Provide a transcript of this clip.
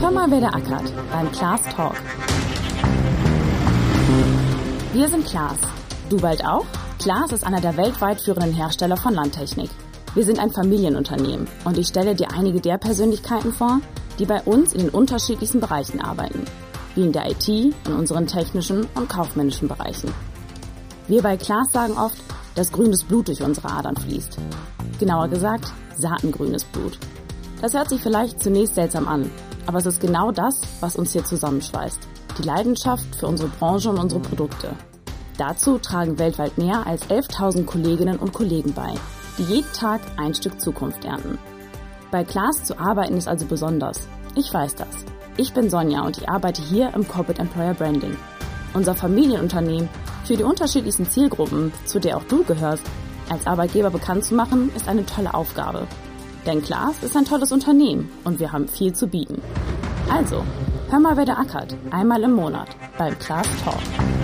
Hör mal, wer da ackert beim Klaas Talk. Wir sind Klaas. Du bald auch? Klaas ist einer der weltweit führenden Hersteller von Landtechnik. Wir sind ein Familienunternehmen und ich stelle dir einige der Persönlichkeiten vor, die bei uns in den unterschiedlichsten Bereichen arbeiten, wie in der IT, in unseren technischen und kaufmännischen Bereichen. Wir bei Klaas sagen oft, dass grünes Blut durch unsere Adern fließt. Genauer gesagt, saatengrünes Blut. Das hört sich vielleicht zunächst seltsam an, aber es ist genau das, was uns hier zusammenschweißt. Die Leidenschaft für unsere Branche und unsere Produkte. Dazu tragen weltweit mehr als 11.000 Kolleginnen und Kollegen bei, die jeden Tag ein Stück Zukunft ernten. Bei Klaas zu arbeiten ist also besonders. Ich weiß das. Ich bin Sonja und ich arbeite hier im Corporate Employer Branding. Unser Familienunternehmen für die unterschiedlichsten Zielgruppen, zu der auch du gehörst, als Arbeitgeber bekannt zu machen, ist eine tolle Aufgabe. Denn Klaas ist ein tolles Unternehmen und wir haben viel zu bieten. Also, hör mal, wer da ackert. Einmal im Monat beim Klaas Talk.